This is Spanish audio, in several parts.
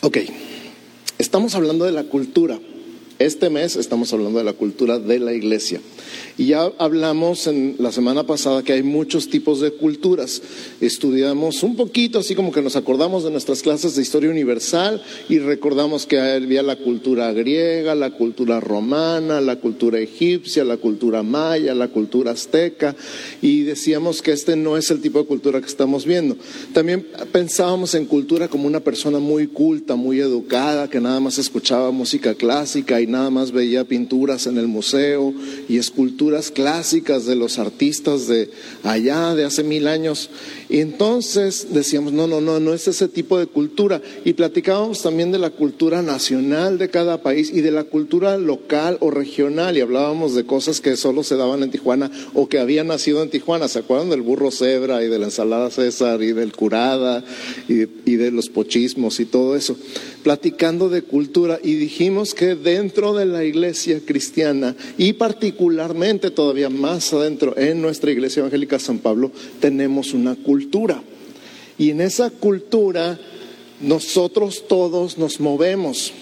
Ok, estamos hablando de la cultura. Este mes estamos hablando de la cultura de la iglesia. Y ya hablamos en la semana pasada que hay muchos tipos de culturas. Estudiamos un poquito, así como que nos acordamos de nuestras clases de historia universal y recordamos que había la cultura griega, la cultura romana, la cultura egipcia, la cultura maya, la cultura azteca. Y decíamos que este no es el tipo de cultura que estamos viendo. También pensábamos en cultura como una persona muy culta, muy educada, que nada más escuchaba música clásica y nada más veía pinturas en el museo y esculturas clásicas de los artistas de allá, de hace mil años. Y entonces decíamos, no, no, no, no es ese tipo de cultura. Y platicábamos también de la cultura nacional de cada país y de la cultura local o regional. Y hablábamos de cosas que solo se daban en Tijuana o que habían nacido en Tijuana. ¿Se acuerdan del burro cebra y de la ensalada César y del curada y, y de los pochismos y todo eso? Platicando de cultura y dijimos que dentro de la iglesia cristiana y particularmente todavía más adentro en nuestra iglesia evangélica San Pablo tenemos una cultura. Y en esa cultura nosotros todos nos movemos.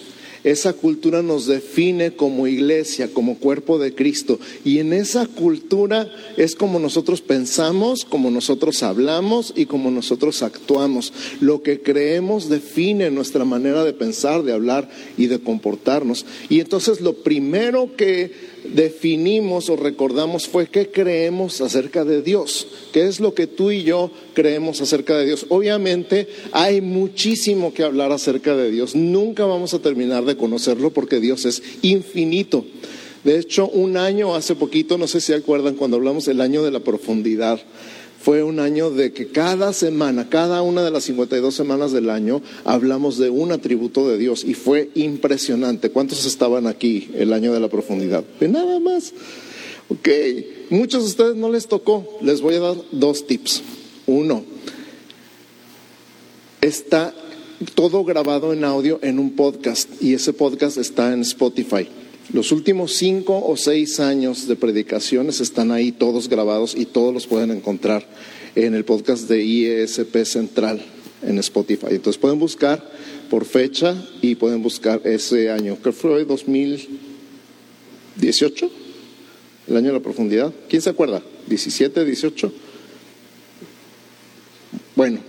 Esa cultura nos define como iglesia, como cuerpo de Cristo. Y en esa cultura es como nosotros pensamos, como nosotros hablamos y como nosotros actuamos. Lo que creemos define nuestra manera de pensar, de hablar y de comportarnos. Y entonces lo primero que definimos o recordamos fue qué creemos acerca de Dios, qué es lo que tú y yo creemos acerca de Dios. Obviamente hay muchísimo que hablar acerca de Dios, nunca vamos a terminar de conocerlo porque Dios es infinito. De hecho, un año hace poquito, no sé si acuerdan cuando hablamos del año de la profundidad, fue un año de que cada semana, cada una de las 52 semanas del año, hablamos de un atributo de Dios y fue impresionante. ¿Cuántos estaban aquí el año de la profundidad? De nada más. Ok, muchos de ustedes no les tocó. Les voy a dar dos tips. Uno, está todo grabado en audio en un podcast y ese podcast está en Spotify. Los últimos cinco o seis años de predicaciones están ahí todos grabados y todos los pueden encontrar en el podcast de IESP Central en Spotify. Entonces pueden buscar por fecha y pueden buscar ese año. ¿Qué fue 2018? El año de la profundidad. ¿Quién se acuerda? ¿17, 18? Bueno,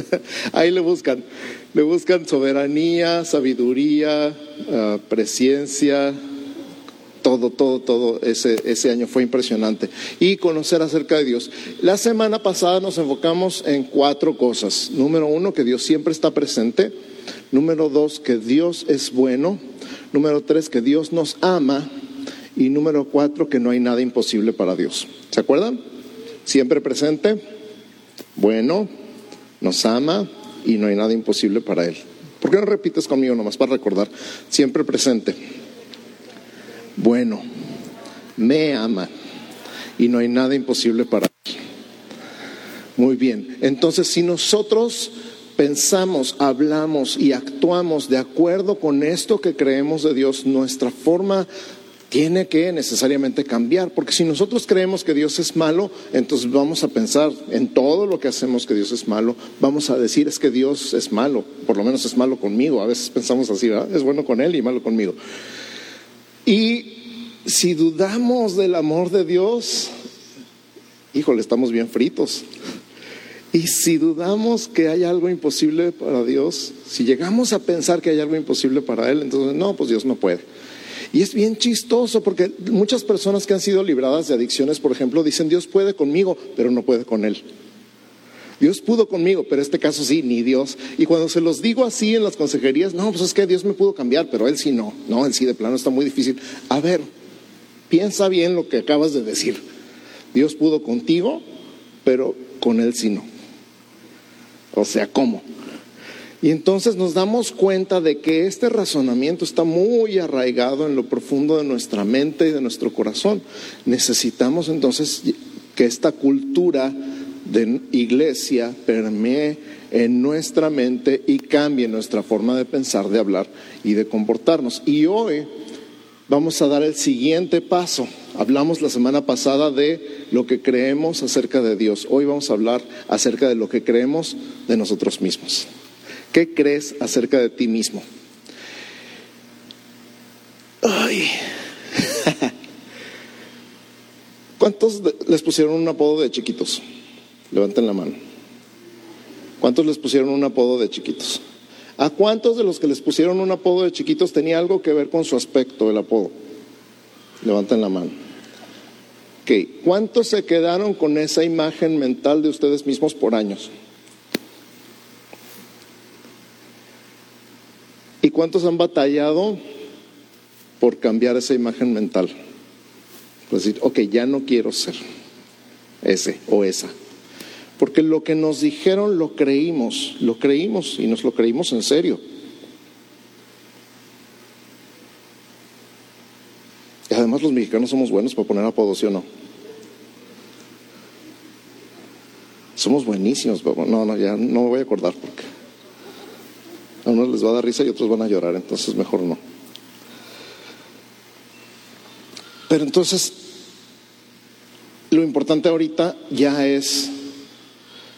ahí le buscan. Le buscan soberanía, sabiduría, uh, presencia, todo, todo, todo ese, ese año fue impresionante. Y conocer acerca de Dios. La semana pasada nos enfocamos en cuatro cosas. Número uno, que Dios siempre está presente. Número dos, que Dios es bueno. Número tres, que Dios nos ama. Y número cuatro, que no hay nada imposible para Dios. ¿Se acuerdan? Siempre presente, bueno, nos ama, y no hay nada imposible para Él. ¿Por qué no repites conmigo nomás para recordar? Siempre presente. Bueno, me ama y no hay nada imposible para Él. Muy bien, entonces si nosotros pensamos, hablamos y actuamos de acuerdo con esto que creemos de Dios, nuestra forma tiene que necesariamente cambiar, porque si nosotros creemos que Dios es malo, entonces vamos a pensar en todo lo que hacemos que Dios es malo, vamos a decir es que Dios es malo, por lo menos es malo conmigo, a veces pensamos así, es bueno con Él y malo conmigo. Y si dudamos del amor de Dios, híjole, estamos bien fritos. Y si dudamos que hay algo imposible para Dios, si llegamos a pensar que hay algo imposible para Él, entonces no, pues Dios no puede. Y es bien chistoso porque muchas personas que han sido libradas de adicciones, por ejemplo, dicen, Dios puede conmigo, pero no puede con él. Dios pudo conmigo, pero este caso sí, ni Dios. Y cuando se los digo así en las consejerías, no, pues es que Dios me pudo cambiar, pero Él sí no. No, Él sí de plano está muy difícil. A ver, piensa bien lo que acabas de decir. Dios pudo contigo, pero con Él sí no. O sea, ¿cómo? Y entonces nos damos cuenta de que este razonamiento está muy arraigado en lo profundo de nuestra mente y de nuestro corazón. Necesitamos entonces que esta cultura de iglesia permee en nuestra mente y cambie nuestra forma de pensar, de hablar y de comportarnos. Y hoy vamos a dar el siguiente paso. Hablamos la semana pasada de lo que creemos acerca de Dios. Hoy vamos a hablar acerca de lo que creemos de nosotros mismos. ¿Qué crees acerca de ti mismo? Ay. ¿Cuántos les pusieron un apodo de chiquitos? Levanten la mano. ¿Cuántos les pusieron un apodo de chiquitos? ¿A cuántos de los que les pusieron un apodo de chiquitos tenía algo que ver con su aspecto, el apodo? Levanten la mano. ¿Cuántos se quedaron con esa imagen mental de ustedes mismos por años? Cuántos han batallado por cambiar esa imagen mental? Pues decir, ok, ya no quiero ser ese o esa. Porque lo que nos dijeron lo creímos, lo creímos y nos lo creímos en serio. Y además los mexicanos somos buenos para poner apodos, ¿sí o no? Somos buenísimos, no, no, ya no me voy a acordar porque a unos les va a dar risa y otros van a llorar, entonces mejor no. Pero entonces, lo importante ahorita ya es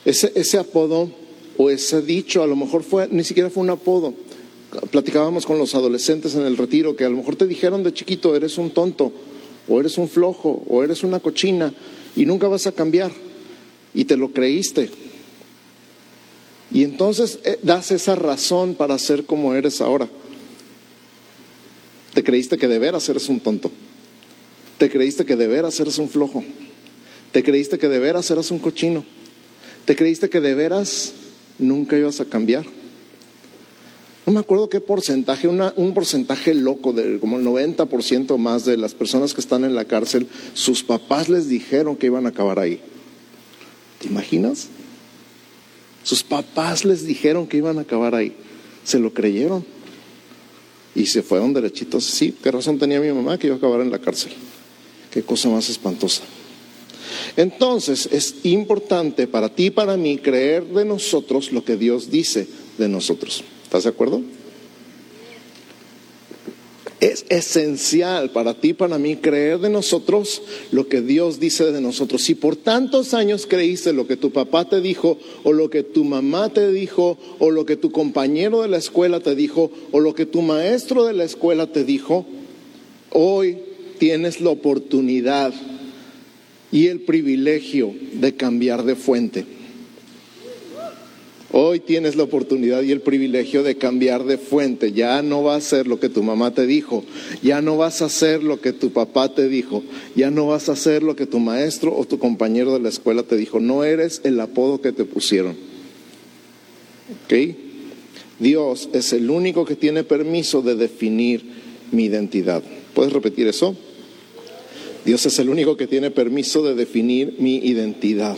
ese, ese apodo o ese dicho, a lo mejor fue, ni siquiera fue un apodo. Platicábamos con los adolescentes en el retiro que a lo mejor te dijeron de chiquito, eres un tonto, o eres un flojo, o eres una cochina, y nunca vas a cambiar. Y te lo creíste. Y entonces eh, das esa razón para ser como eres ahora. Te creíste que de veras eres un tonto. Te creíste que de veras eres un flojo. Te creíste que de veras eras un cochino. Te creíste que de veras nunca ibas a cambiar. No me acuerdo qué porcentaje, un porcentaje loco, de como el 90% más de las personas que están en la cárcel, sus papás les dijeron que iban a acabar ahí. ¿Te imaginas? Sus papás les dijeron que iban a acabar ahí. Se lo creyeron. Y se fueron derechitos. Sí, qué razón tenía mi mamá que iba a acabar en la cárcel. Qué cosa más espantosa. Entonces es importante para ti y para mí creer de nosotros lo que Dios dice de nosotros. ¿Estás de acuerdo? Es esencial para ti, para mí, creer de nosotros lo que Dios dice de nosotros. Si por tantos años creíste lo que tu papá te dijo, o lo que tu mamá te dijo, o lo que tu compañero de la escuela te dijo, o lo que tu maestro de la escuela te dijo, hoy tienes la oportunidad y el privilegio de cambiar de fuente. Hoy tienes la oportunidad y el privilegio de cambiar de fuente. Ya no vas a hacer lo que tu mamá te dijo, ya no vas a hacer lo que tu papá te dijo, ya no vas a hacer lo que tu maestro o tu compañero de la escuela te dijo. No eres el apodo que te pusieron. ¿Ok? Dios es el único que tiene permiso de definir mi identidad. ¿Puedes repetir eso? Dios es el único que tiene permiso de definir mi identidad.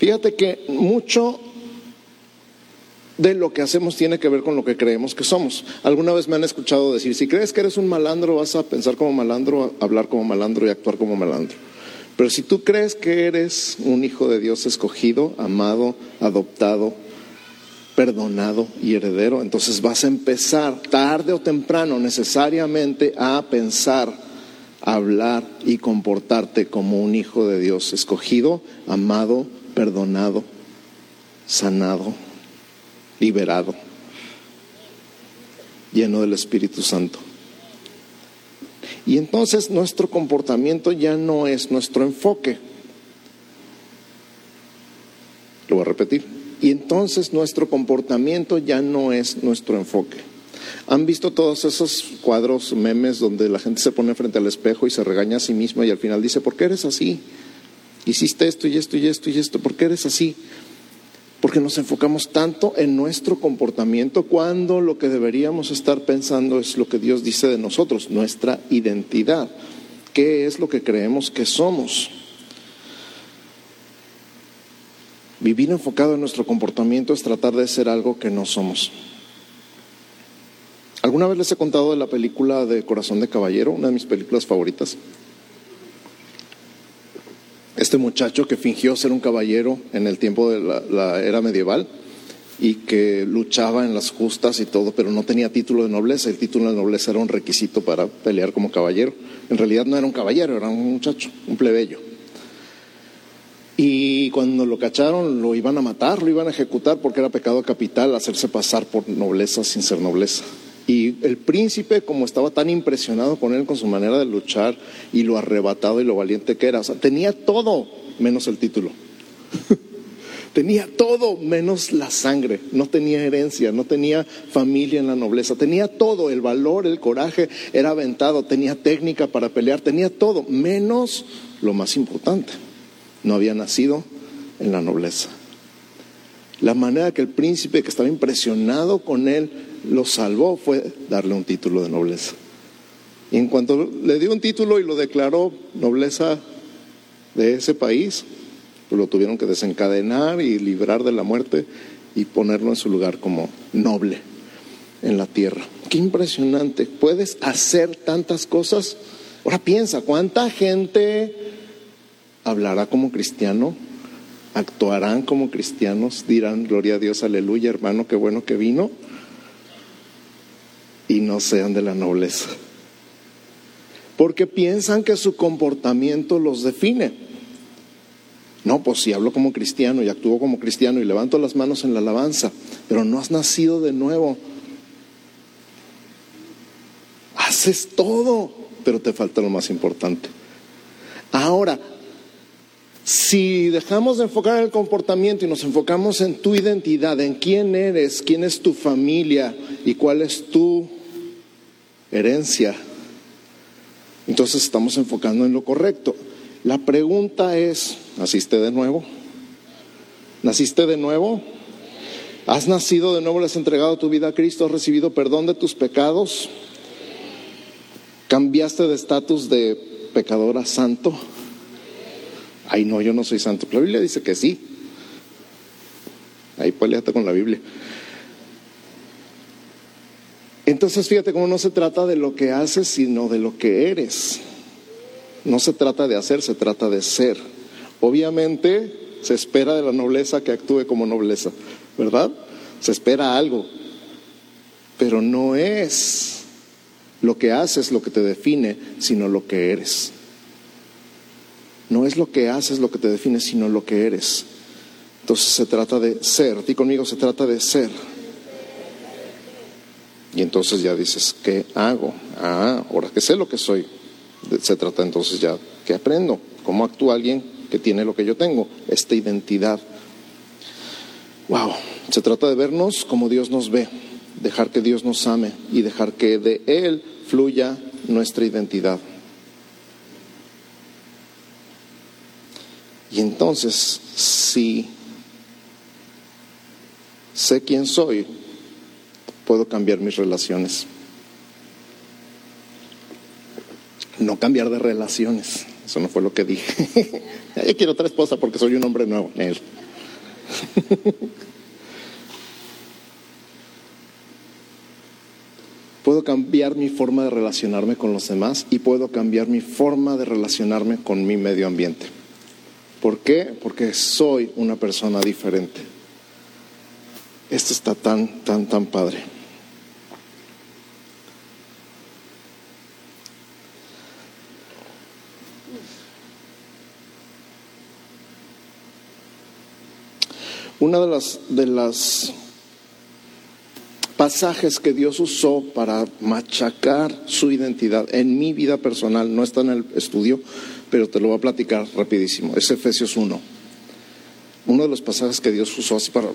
Fíjate que mucho de lo que hacemos tiene que ver con lo que creemos que somos. Alguna vez me han escuchado decir, si crees que eres un malandro, vas a pensar como malandro, hablar como malandro y actuar como malandro. Pero si tú crees que eres un hijo de Dios escogido, amado, adoptado, perdonado y heredero, entonces vas a empezar tarde o temprano necesariamente a pensar, hablar y comportarte como un hijo de Dios escogido, amado, perdonado, sanado, liberado, lleno del Espíritu Santo. Y entonces nuestro comportamiento ya no es nuestro enfoque. Lo voy a repetir. Y entonces nuestro comportamiento ya no es nuestro enfoque. ¿Han visto todos esos cuadros, memes, donde la gente se pone frente al espejo y se regaña a sí misma y al final dice, ¿por qué eres así? Hiciste esto y esto y esto y esto, ¿por qué eres así? Porque nos enfocamos tanto en nuestro comportamiento cuando lo que deberíamos estar pensando es lo que Dios dice de nosotros, nuestra identidad. ¿Qué es lo que creemos que somos? Vivir enfocado en nuestro comportamiento es tratar de ser algo que no somos. ¿Alguna vez les he contado de la película de Corazón de Caballero, una de mis películas favoritas? Este muchacho que fingió ser un caballero en el tiempo de la, era medieval y que luchaba en las justas y todo, pero no tenía título de nobleza. El título de nobleza era un requisito para pelear como caballero. En realidad no era un caballero, era un muchacho, un plebeyo. Y cuando lo cacharon lo iban a matar, lo iban a ejecutar porque era pecado capital hacerse pasar por nobleza sin ser nobleza. Y el príncipe, como estaba tan impresionado con él, con su manera de luchar y lo arrebatado y lo valiente que era, tenía todo menos el título. tenía todo menos la sangre, no tenía herencia, no tenía familia en la nobleza, tenía todo, el valor, el coraje, era aventado, tenía técnica para pelear, tenía todo, menos lo más importante, no había nacido en la nobleza. La manera que el príncipe, que estaba impresionado con él, lo salvó fue darle un título de nobleza. Y en cuanto le dio un título y lo declaró nobleza de ese país, pues lo tuvieron que desencadenar y librar de la muerte y ponerlo en su lugar como noble en la tierra. Qué impresionante. Puedes hacer tantas cosas. Ahora piensa, ¿cuánta gente hablará como cristiano? ¿Actuarán como cristianos? ¿Dirán, gloria a Dios, aleluya, hermano, qué bueno que vino? Y no sean de la nobleza. Porque piensan que su comportamiento los define. No, pues si hablo como cristiano y actúo como cristiano y levanto las manos en la alabanza, pero no has nacido de nuevo. Haces todo, pero te falta lo más importante. Ahora, si dejamos de enfocar el comportamiento y nos enfocamos en tu identidad, en quién eres, quién es tu familia y cuál es tu herencia. Entonces estamos enfocando en lo correcto. La pregunta es, ¿naciste de nuevo? ¿Naciste de nuevo? ¿Has nacido de nuevo? ¿Le has entregado tu vida a Cristo? ¿Has recibido perdón de tus pecados? ¿Cambiaste de estatus de pecador a santo? Ay, no, yo no soy santo. La Biblia dice que sí. Ahí peleate con la Biblia. Entonces fíjate cómo no se trata de lo que haces, sino de lo que eres. No se trata de hacer, se trata de ser. Obviamente se espera de la nobleza que actúe como nobleza, ¿verdad? Se espera algo, pero no es lo que haces lo que te define, sino lo que eres. No es lo que haces lo que te define, sino lo que eres. Entonces se trata de ser. Di conmigo, se trata de ser. Y entonces ya dices, ¿qué hago? Ah, ahora que sé lo que soy, se trata entonces ya, ¿qué aprendo? ¿Cómo actúa alguien que tiene lo que yo tengo? Esta identidad. Wow, se trata de vernos como Dios nos ve, dejar que Dios nos ame y dejar que de Él fluya nuestra identidad. Y entonces, si sé quién soy, puedo cambiar mis relaciones. No cambiar de relaciones. Eso no fue lo que dije. Yo quiero otra esposa porque soy un hombre nuevo. puedo cambiar mi forma de relacionarme con los demás y puedo cambiar mi forma de relacionarme con mi medio ambiente. ¿Por qué? Porque soy una persona diferente. Esto está tan, tan, tan padre. Una de las, de las pasajes que Dios usó para machacar su identidad en mi vida personal, no está en el estudio, pero te lo voy a platicar rapidísimo, es Efesios 1. Uno de los pasajes que Dios usó así para,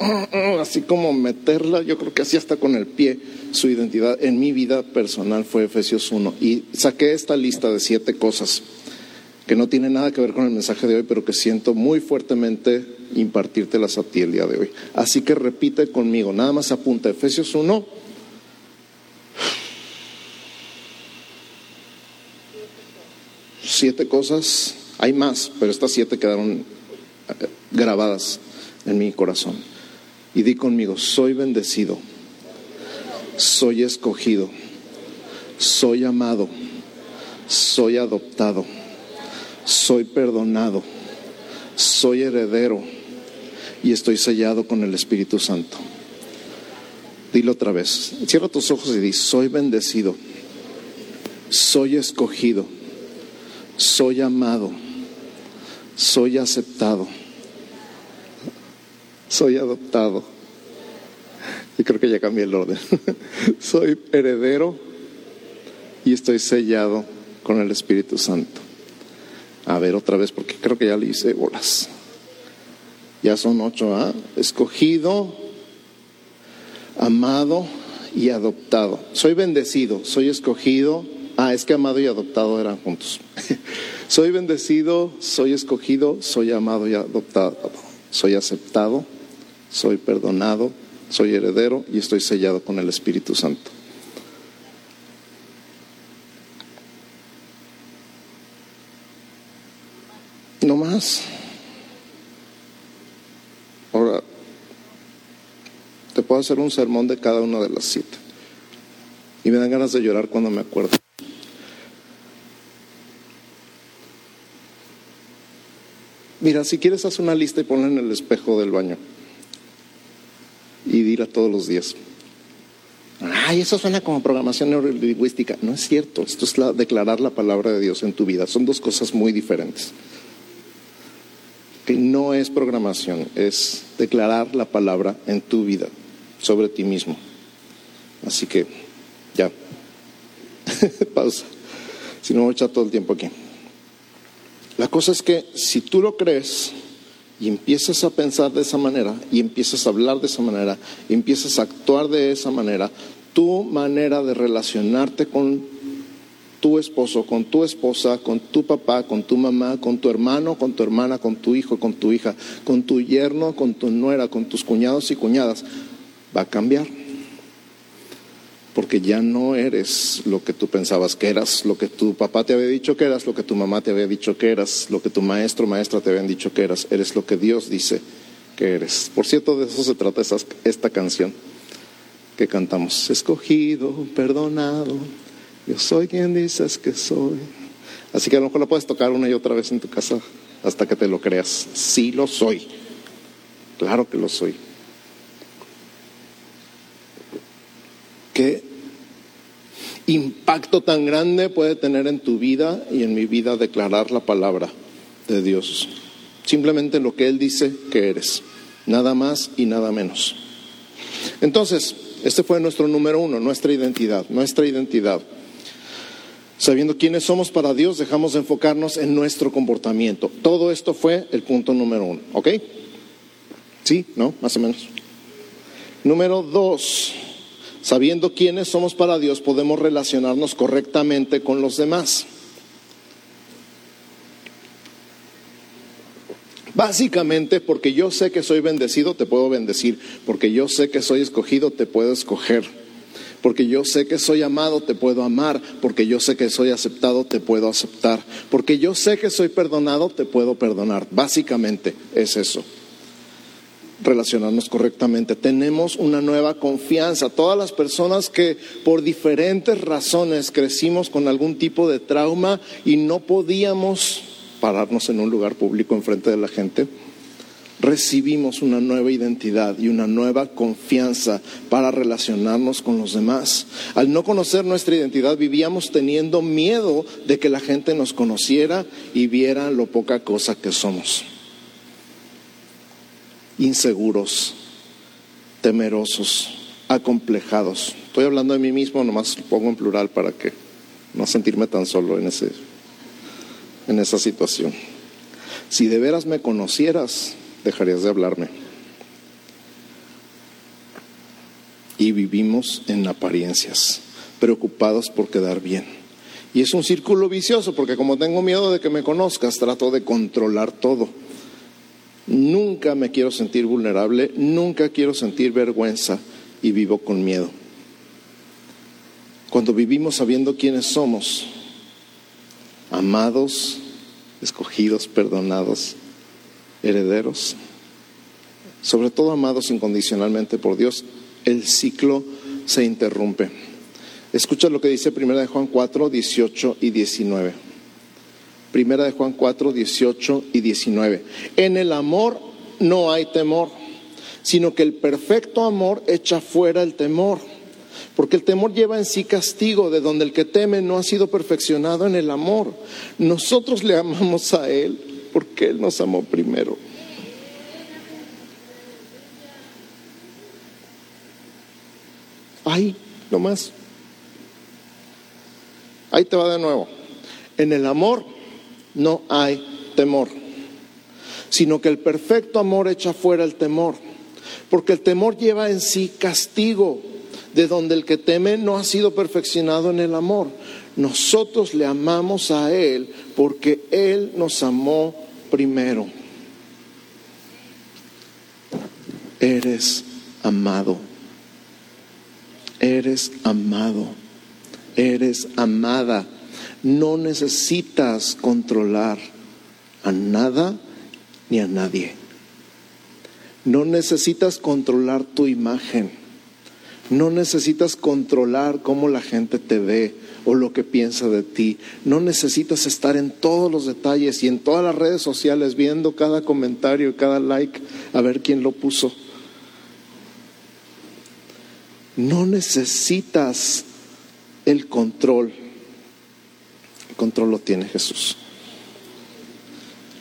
así como meterla, yo creo que así hasta con el pie, su identidad en mi vida personal fue Efesios 1. Y saqué esta lista de siete cosas que no tienen nada que ver con el mensaje de hoy, pero que siento muy fuertemente impartírtelas a ti el día de hoy. Así que repite conmigo, nada más apunta Efesios 1. Siete cosas, hay más, pero estas siete quedaron eh, grabadas en mi corazón. Y di conmigo, soy bendecido, soy escogido, soy amado, soy adoptado, soy perdonado, soy heredero y estoy sellado con el Espíritu Santo. Dilo otra vez. Cierra tus ojos y di, soy bendecido, soy escogido, soy amado, soy aceptado, soy adoptado. Y creo que ya cambié el orden. soy heredero y estoy sellado con el Espíritu Santo. A ver otra vez, porque creo que ya le hice bolas. Ya son ocho, ¿ah? Escogido, amado y adoptado. Soy bendecido, soy escogido. Ah, es que amado y adoptado eran juntos. soy bendecido, soy escogido, soy amado y adoptado. Soy aceptado, soy perdonado, soy heredero y estoy sellado con el Espíritu Santo. No más. Ahora, te puedo hacer un sermón de cada una de las siete. Y me dan ganas de llorar cuando me acuerdo. Mira, si quieres, haz una lista y ponla en el espejo del baño. Y dila todos los días. Ay, eso suena como programación neurolingüística. No es cierto. Esto es declarar la palabra de Dios en tu vida. Son dos cosas muy diferentes que no es programación, es declarar la palabra en tu vida, sobre ti mismo. Así que, ya, pausa, si no voy a echar todo el tiempo aquí. La cosa es que si tú lo crees y empiezas a pensar de esa manera, y empiezas a hablar de esa manera, y empiezas a actuar de esa manera, tu manera de relacionarte con tu esposo, con tu esposa, con tu papá, con tu mamá, con tu hermano, con tu hermana, con tu hijo, con tu hija, con tu yerno, con tu nuera, con tus cuñados y cuñadas, va a cambiar. Porque ya no eres lo que tú pensabas que eras, lo que tu papá te había dicho que eras, lo que tu mamá te había dicho que eras, lo que tu maestro maestra te habían dicho que eras, eres lo que Dios dice que eres. Por cierto, de eso se trata esta canción que cantamos. Escogido, perdonado, yo soy quien dices que soy. Así que a lo mejor lo puedes tocar una y otra vez en tu casa hasta que te lo creas. Sí lo soy. Claro que lo soy. ¿Qué impacto tan grande puede tener en tu vida y en mi vida declarar la palabra de Dios? Simplemente lo que Él dice que eres. Nada más y nada menos. Entonces, este fue nuestro número uno, nuestra identidad, nuestra identidad. Sabiendo quiénes somos para Dios, dejamos de enfocarnos en nuestro comportamiento. Todo esto fue el punto número uno, ¿ok? ¿Sí? ¿No? Más o menos. Número dos, sabiendo quiénes somos para Dios, podemos relacionarnos correctamente con los demás. Básicamente, porque yo sé que soy bendecido, te puedo bendecir. Porque yo sé que soy escogido, te puedo escoger. Porque yo sé que soy amado, te puedo amar. Porque yo sé que soy aceptado, te puedo aceptar. Porque yo sé que soy perdonado, te puedo perdonar. Básicamente es eso. Relacionarnos correctamente. Tenemos una nueva confianza. Todas las personas que por diferentes razones crecimos con algún tipo de trauma y no podíamos pararnos en un lugar público enfrente de la gente, recibimos una nueva identidad y una nueva confianza para relacionarnos con los demás. Al no conocer nuestra identidad vivíamos teniendo miedo de que la gente nos conociera y viera lo poca cosa que somos. Inseguros, temerosos, acomplejados. Estoy hablando de mí mismo, nomás lo pongo en plural para que no sentirme tan solo en, ese, en esa situación. Si de veras me conocieras, dejarías de hablarme. Y vivimos en apariencias, preocupados por quedar bien. Y es un círculo vicioso, porque como tengo miedo de que me conozcas, trato de controlar todo. Nunca me quiero sentir vulnerable, nunca quiero sentir vergüenza y vivo con miedo. Cuando vivimos sabiendo quiénes somos, amados, escogidos, perdonados, herederos, sobre todo amados incondicionalmente por Dios, el ciclo se interrumpe. Escucha lo que dice Primera de Juan 4, 18 y 19. Primera de Juan 4, 18 y 19. En el amor no hay temor, sino que el perfecto amor echa fuera el temor, porque el temor lleva en sí castigo, de donde el que teme no ha sido perfeccionado en el amor. Nosotros le amamos a Él porque Él nos amó primero. Ahí, nomás. Ahí te va de nuevo. En el amor no hay temor, sino que el perfecto amor echa fuera el temor, porque el temor lleva en sí castigo, de donde el que teme no ha sido perfeccionado en el amor. Nosotros le amamos a Él porque Él nos amó primero. Eres amado. Eres amado. Eres amada. No necesitas controlar a nada ni a nadie. No necesitas controlar tu imagen. No necesitas controlar cómo la gente te ve o lo que piensa de ti. No necesitas estar en todos los detalles y en todas las redes sociales viendo cada comentario y cada like a ver quién lo puso. No necesitas el control. Control lo tiene Jesús.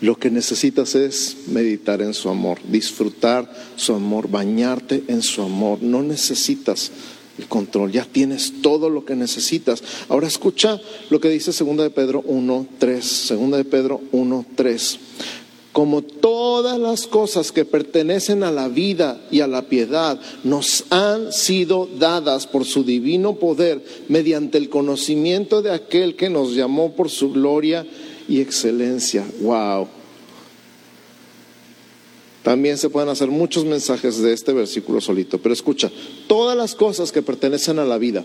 Lo que necesitas es meditar en su amor, disfrutar su amor, bañarte en su amor. No necesitas el control, ya tienes todo lo que necesitas. Ahora escucha lo que dice 2 de Pedro 1, 3. 2 de Pedro 1, 3 como todas las cosas que pertenecen a la vida y a la piedad nos han sido dadas por su divino poder mediante el conocimiento de aquel que nos llamó por su gloria y excelencia. Wow. También se pueden hacer muchos mensajes de este versículo solito, pero escucha, todas las cosas que pertenecen a la vida,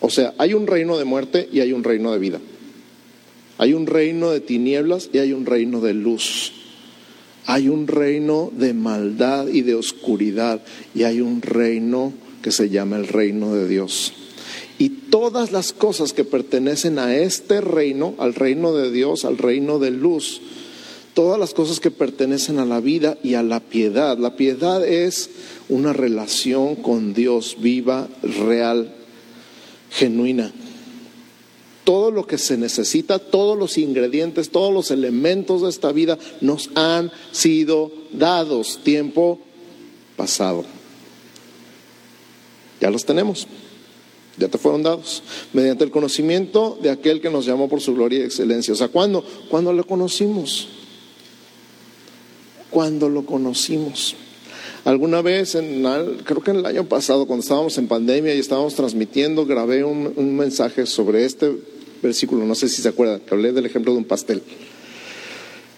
o sea, hay un reino de muerte y hay un reino de vida. Hay un reino de tinieblas y hay un reino de luz. Hay un reino de maldad y de oscuridad y hay un reino que se llama el reino de Dios. Y todas las cosas que pertenecen a este reino, al reino de Dios, al reino de luz, todas las cosas que pertenecen a la vida y a la piedad. La piedad es una relación con Dios viva, real, genuina todo lo que se necesita, todos los ingredientes, todos los elementos de esta vida nos han sido dados tiempo pasado. Ya los tenemos, ya te fueron dados, mediante el conocimiento de aquel que nos llamó por su gloria y excelencia. O sea, ¿cuándo? Cuando lo conocimos. Cuando lo conocimos. Alguna vez, en, creo que en el año pasado, cuando estábamos en pandemia y estábamos transmitiendo, grabé un, un mensaje sobre este versículo, no sé si se acuerdan, que hablé del ejemplo de un pastel.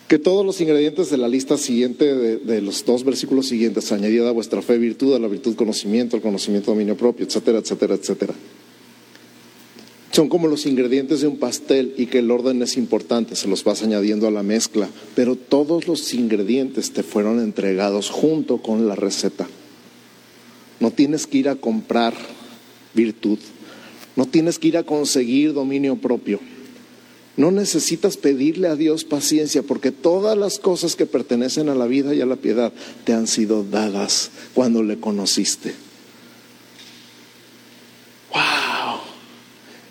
Que todos los ingredientes de la lista siguiente, de, los dos versículos siguientes, añadida a vuestra fe virtud, a la virtud conocimiento, al conocimiento dominio propio, etcétera, etcétera, etcétera. Son como los ingredientes de un pastel y que el orden es importante, se los vas añadiendo a la mezcla, pero todos los ingredientes te fueron entregados junto con la receta. No tienes que ir a comprar virtud, no tienes que ir a conseguir dominio propio. No necesitas pedirle a Dios paciencia porque todas las cosas que pertenecen a la vida y a la piedad te han sido dadas cuando le conociste. ¡Wow!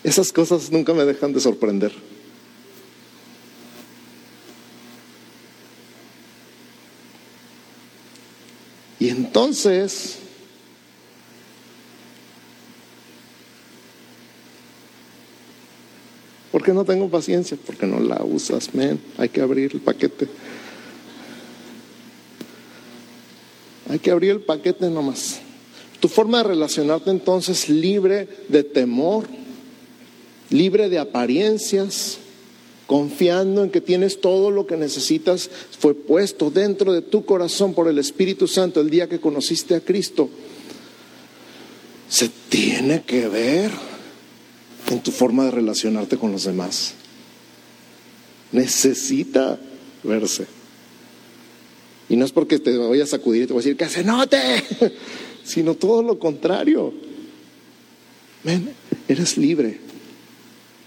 Esas cosas nunca me dejan de sorprender. Y entonces ¿Por qué no tengo paciencia? Porque no la usas, men. Hay que abrir el paquete. Hay que abrir el paquete nomás. Tu forma de relacionarte entonces libre de temor, libre de apariencias, confiando en que tienes todo lo que necesitas, fue puesto dentro de tu corazón por el Espíritu Santo el día que conociste a Cristo. Se tiene que ver en tu forma de relacionarte con los demás. Necesita verse. Y no es porque te voy a sacudir y te voy a decir que se note, sino todo lo contrario. eres libre.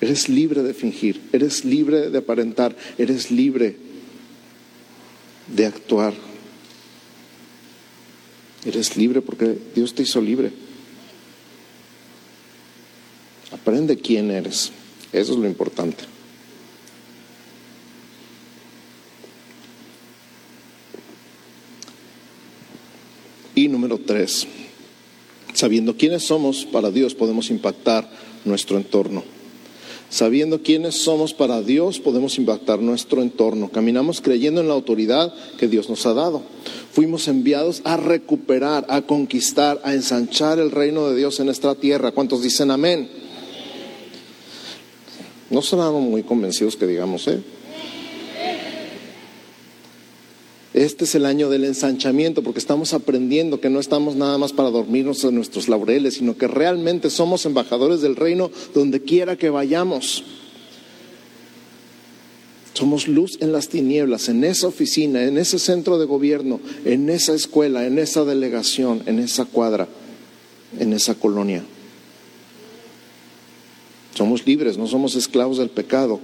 Eres libre de fingir, eres libre de aparentar, eres libre de actuar. Eres libre porque Dios te hizo libre. Aprende quién eres. Eso es lo importante. Y número tres, Sabiendo quiénes somos para Dios podemos impactar nuestro entorno. Sabiendo quiénes somos para Dios podemos impactar nuestro entorno. Caminamos creyendo en la autoridad que Dios nos ha dado. Fuimos enviados a recuperar, a conquistar, a ensanchar el reino de Dios en nuestra tierra. ¿Cuántos dicen amén? No sonamos muy convencidos que digamos, ¿eh? Este es el año del ensanchamiento porque estamos aprendiendo que no estamos nada más para dormirnos en nuestros laureles, sino que realmente somos embajadores del reino donde quiera que vayamos. Somos luz en las tinieblas, en esa oficina, en ese centro de gobierno, en esa escuela, en esa delegación, en esa cuadra, en esa colonia. Somos libres, no somos esclavos del pecado.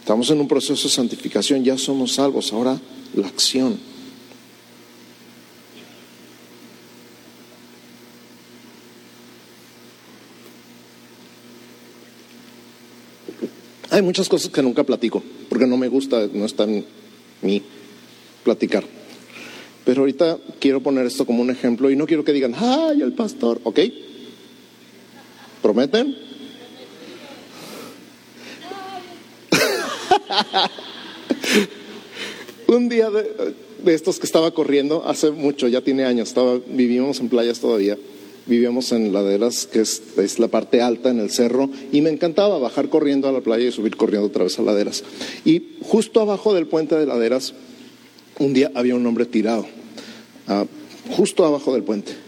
Estamos en un proceso de santificación, ya somos salvos, ahora la acción. Hay muchas cosas que nunca platico, porque no me gusta, no está en mí platicar. Pero ahorita quiero poner esto como un ejemplo y no quiero que digan, ¡ay, el pastor! ¿Ok? ¿Prometen? Un día de, estos que estaba corriendo, hace mucho, ya tiene años, estaba, vivíamos en playas todavía, vivíamos en laderas, que es, es, la parte alta en el cerro, y me encantaba bajar corriendo a la playa y subir corriendo otra vez a laderas. Y justo abajo del puente de laderas, un día había un hombre tirado, ah, justo abajo del puente.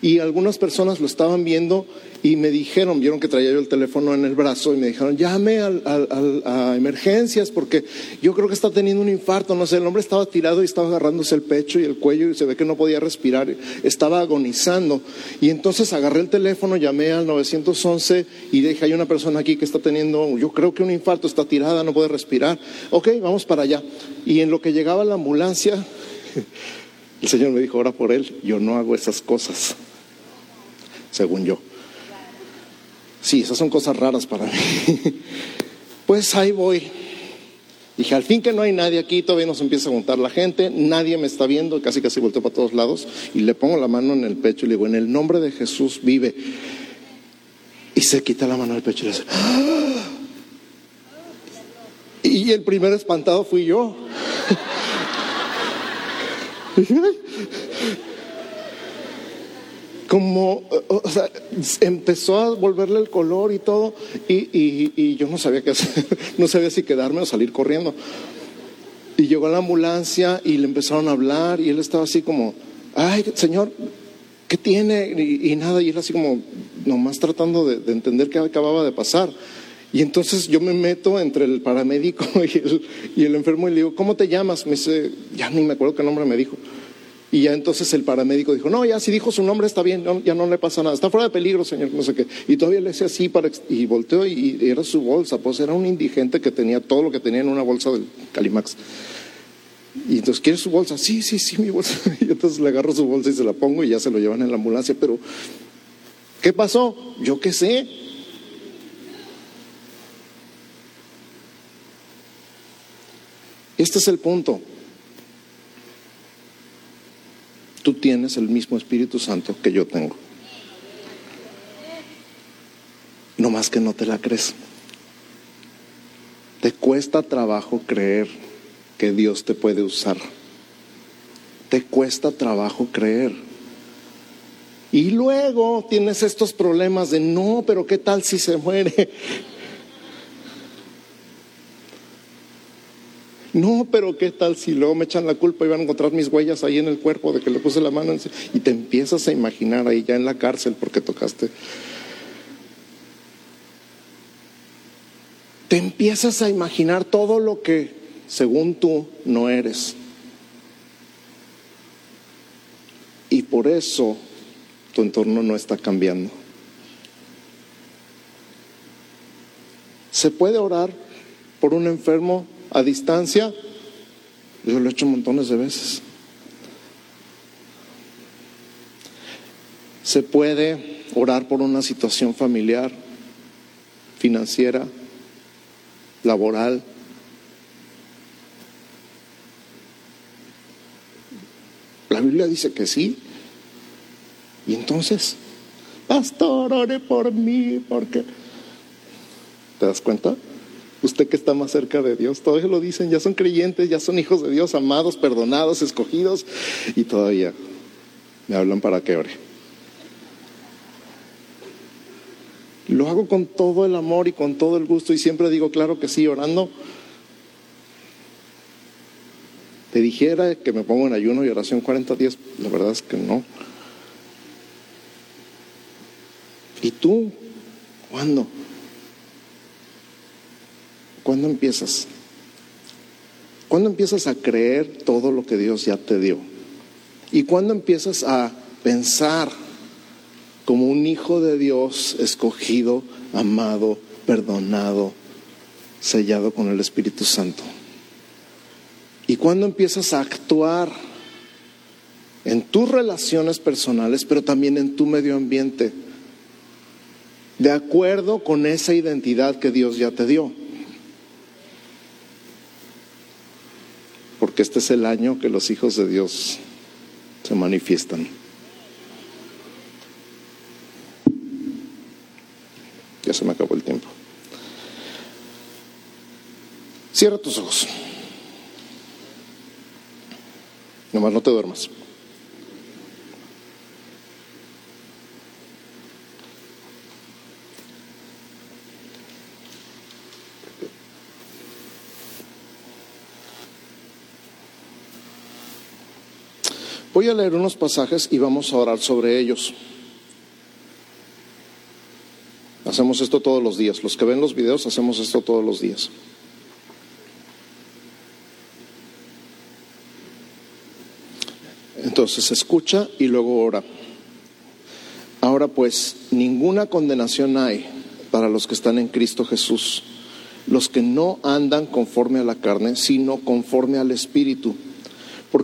Y algunas personas lo estaban viendo y me dijeron, vieron que traía yo el teléfono en el brazo y me dijeron, llame a emergencias porque yo creo que está teniendo un infarto, no sé, el hombre estaba tirado y estaba agarrándose el pecho y el cuello y se ve que no podía respirar, estaba agonizando. Y entonces agarré el teléfono, llamé al 911 y dije, hay una persona aquí que está teniendo, yo creo que un infarto, está tirada, no puede respirar. Ok, vamos para allá. Y en lo que llegaba la ambulancia, el Señor me dijo, ora por él, yo no hago esas cosas, según yo. Sí, esas son cosas raras para mí. Pues ahí voy. Dije, al fin que no hay nadie aquí, todavía nos empieza a juntar la gente, nadie me está viendo, casi casi volteo para todos lados, y le pongo la mano en el pecho y le digo, en el nombre de Jesús vive. Y se quita la mano del pecho y le dice, ¡Ah! y el primer espantado fui yo. como, o sea, empezó a volverle el color y todo, y, yo no sabía qué hacer, no sabía si quedarme o salir corriendo. Y llegó la ambulancia y le empezaron a hablar y él estaba así como, ay, señor, ¿qué tiene? Y, nada, y él así como, nomás tratando de, de, entender qué acababa de pasar. Y entonces yo me meto entre el paramédico y el, y el enfermo y le digo, ¿cómo te llamas? Me dice, ya ni me acuerdo qué nombre me dijo. Y ya entonces el paramédico dijo, no, ya si dijo su nombre está bien, ya no le pasa nada, está fuera de peligro, señor, no sé qué. Y todavía le decía así para, y volteó y, era su bolsa, pues era un indigente que tenía todo lo que tenía en una bolsa del Calimax. Y entonces, ¿quiere su bolsa? Sí, sí, sí, mi bolsa. Y entonces le agarro su bolsa y se la pongo y ya se lo llevan en la ambulancia. Pero, ¿qué pasó? Yo qué sé. Este es el punto. Tú tienes el mismo Espíritu Santo que yo tengo. No más que no te la crees. Te cuesta trabajo creer que Dios te puede usar. Te cuesta trabajo creer. Y luego tienes estos problemas de no, pero ¿qué tal si se muere? No, pero ¿qué tal si luego me echan la culpa y van a encontrar mis huellas ahí en el cuerpo de que le puse la mano? Y te empiezas a imaginar ahí ya en la cárcel porque tocaste. Te empiezas a imaginar todo lo que, según tú, no eres. Y por eso tu entorno no está cambiando. ¿Se puede orar por un enfermo a distancia, yo lo he hecho montones de veces. Se puede orar por una situación familiar, financiera, laboral. La Biblia dice que sí. Y entonces, pastor, ore por mí, porque... ¿Te das cuenta? Usted que está más cerca de Dios, todavía lo dicen, ya son creyentes, ya son hijos de Dios, amados, perdonados, escogidos, y todavía me hablan para que ore. Lo hago con todo el amor y con todo el gusto y siempre digo, claro que sí, orando. Te dijera que me pongo en ayuno y oración 40 días, la verdad es que no. ¿Y tú? ¿Cuándo? ¿Cuándo empiezas? ¿Cuándo empiezas a creer todo lo que Dios ya te dio? ¿Y cuándo empiezas a pensar como un hijo de Dios escogido, amado, perdonado, sellado con el Espíritu Santo? ¿Y cuándo empiezas a actuar en tus relaciones personales, pero también en tu medio ambiente, de acuerdo con esa identidad que Dios ya te dio? Porque este es el año que los hijos de Dios se manifiestan. Ya se me acabó el tiempo. Cierra tus ojos. Nomás no te duermas. Voy a leer unos pasajes y vamos a orar sobre ellos. Hacemos esto todos los días. Los que ven los videos hacemos esto todos los días. Entonces escucha y luego ora. Ahora pues, ninguna condenación hay para los que están en Cristo Jesús, los que no andan conforme a la carne, sino conforme al Espíritu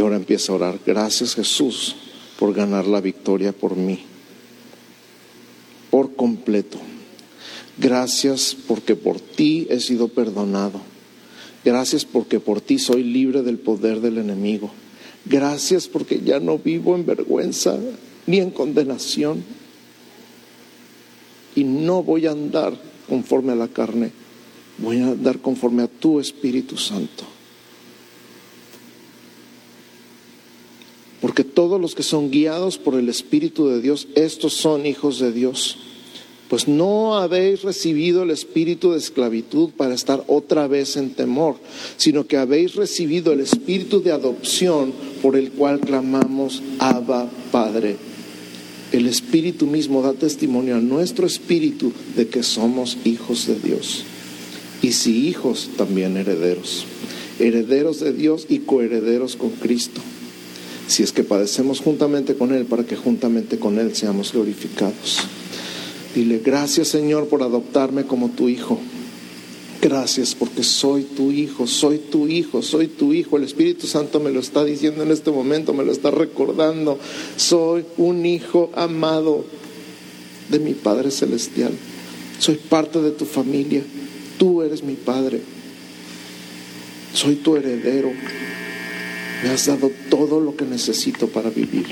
Y ahora empieza a orar, gracias Jesús por ganar la victoria por mí, por completo. Gracias porque por ti he sido perdonado. Gracias porque por ti soy libre del poder del enemigo. Gracias porque ya no vivo en vergüenza ni en condenación. Y no voy a andar conforme a la carne, voy a andar conforme a tu Espíritu Santo. Porque todos los que son guiados por el Espíritu de Dios, estos son hijos de Dios. Pues no habéis recibido el espíritu de esclavitud para estar otra vez en temor, sino que habéis recibido el espíritu de adopción por el cual clamamos, Abba Padre. El espíritu mismo da testimonio a nuestro espíritu de que somos hijos de Dios. Y si hijos, también herederos. Herederos de Dios y coherederos con Cristo si es que padecemos juntamente con Él, para que juntamente con Él seamos glorificados. Dile, gracias Señor por adoptarme como tu hijo. Gracias porque soy tu hijo, soy tu hijo, soy tu hijo. El Espíritu Santo me lo está diciendo en este momento, me lo está recordando. Soy un hijo amado de mi Padre Celestial. Soy parte de tu familia. Tú eres mi Padre. Soy tu heredero. Me has dado todo lo que necesito para vivir.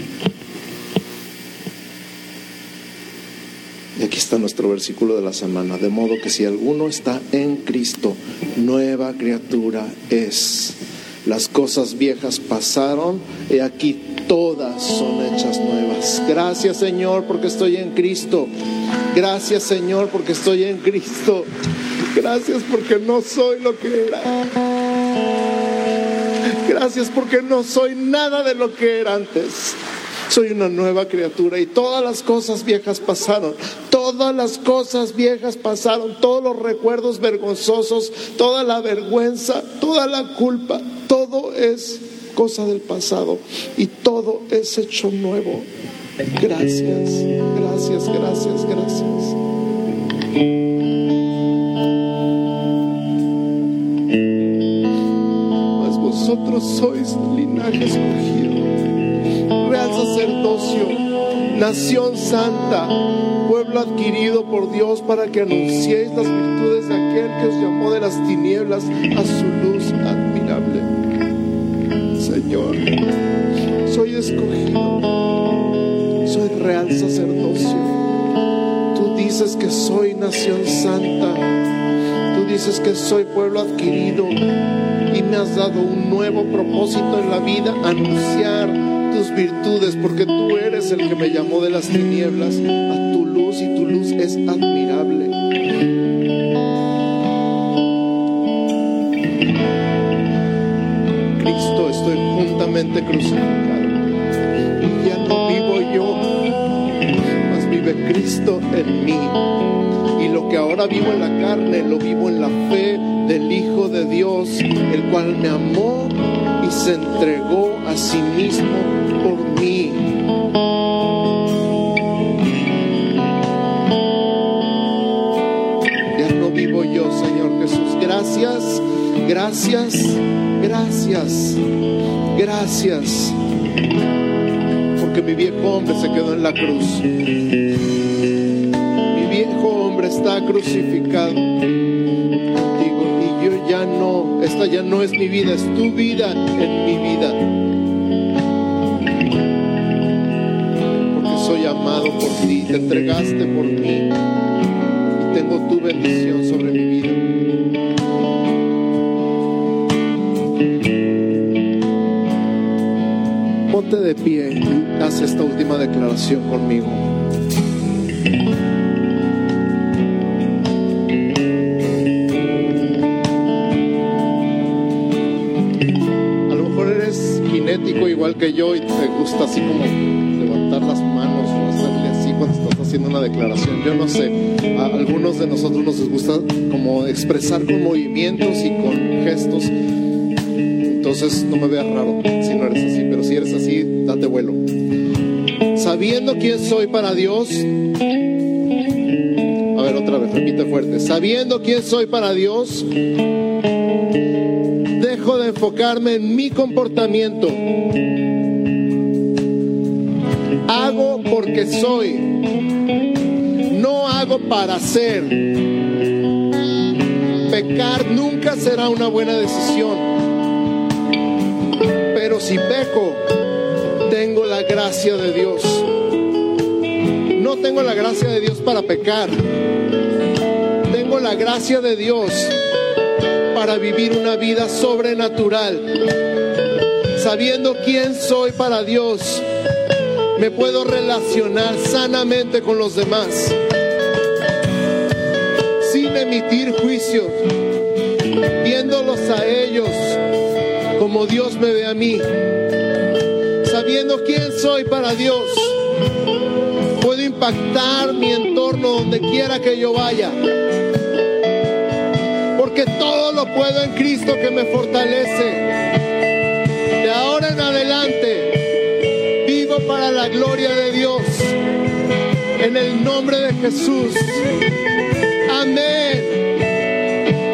Y aquí está nuestro versículo de la semana. De modo que si alguno está en Cristo, nueva criatura es. Las cosas viejas pasaron y aquí todas son hechas nuevas. Gracias Señor porque estoy en Cristo. Gracias Señor porque estoy en Cristo. Gracias porque no soy lo que era. Gracias porque no soy nada de lo que era antes. Soy una nueva criatura y todas las cosas viejas pasaron. Todas las cosas viejas pasaron. Todos los recuerdos vergonzosos, toda la vergüenza, toda la culpa. Todo es cosa del pasado y todo es hecho nuevo. Gracias. Gracias. gracias, gracias, vosotros sois linaje escogido, real sacerdocio, nación santa, pueblo adquirido por Dios para que anunciéis las virtudes de aquel que os llamó de las tinieblas a su luz admirable. Señor, soy escogido, soy real sacerdocio. Tú dices que soy nación santa, tú dices que soy pueblo adquirido me has dado un nuevo propósito en la vida, anunciar tus virtudes, porque tú eres el que me llamó de las tinieblas a tu luz y tu luz es admirable. Cristo, estoy juntamente crucificado. Y ya no vivo yo, mas vive Cristo en mí. Y lo que ahora vivo en la carne, lo vivo en la fe del Hijo de Dios, el cual me amó y se entregó a sí mismo por mí. Ya no vivo yo, Señor Jesús. Gracias, gracias, gracias, gracias. Porque mi viejo hombre se quedó en la cruz. Mi viejo hombre está crucificado. Ya no es mi vida, es tu vida en mi vida. Porque soy amado por ti, te entregaste por mí y tengo tu bendición sobre mi vida. Ponte de pie y haz esta última declaración conmigo. Yo y te gusta así como levantar las manos o hacerle así cuando estás haciendo una declaración. Yo no sé, a algunos de nosotros nos gusta como expresar con movimientos y con gestos. Entonces no me veas raro si no eres así, pero si eres así, date vuelo. Sabiendo quién soy para Dios. A ver, otra vez, repite fuerte. Sabiendo quién soy para Dios, dejo de enfocarme en mi comportamiento. Porque soy. No hago para ser. Pecar nunca será una buena decisión. Pero si peco, tengo la gracia de Dios. No tengo la gracia de Dios para pecar. Tengo la gracia de Dios para vivir una vida sobrenatural. Sabiendo quién soy para Dios, me puedo relacionar sanamente con los demás. Sin emitir juicios, viéndolos a ellos como Dios me ve a mí. Sabiendo quién soy para Dios, puedo impactar mi entorno donde quiera que yo vaya. Porque todo lo puedo en Cristo que me fortalece. Gloria de Dios. En el nombre de Jesús. Amén.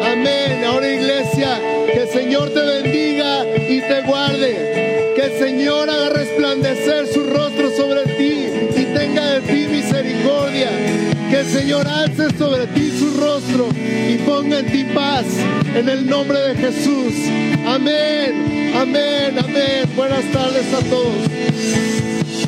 Amén. Ahora iglesia, que el Señor te bendiga y te guarde. Que el Señor haga resplandecer su rostro sobre ti y tenga de ti misericordia. Que el Señor alce sobre ti su rostro y ponga en ti paz. En el nombre de Jesús. Amén. Amén. Amén. Buenas tardes a todos.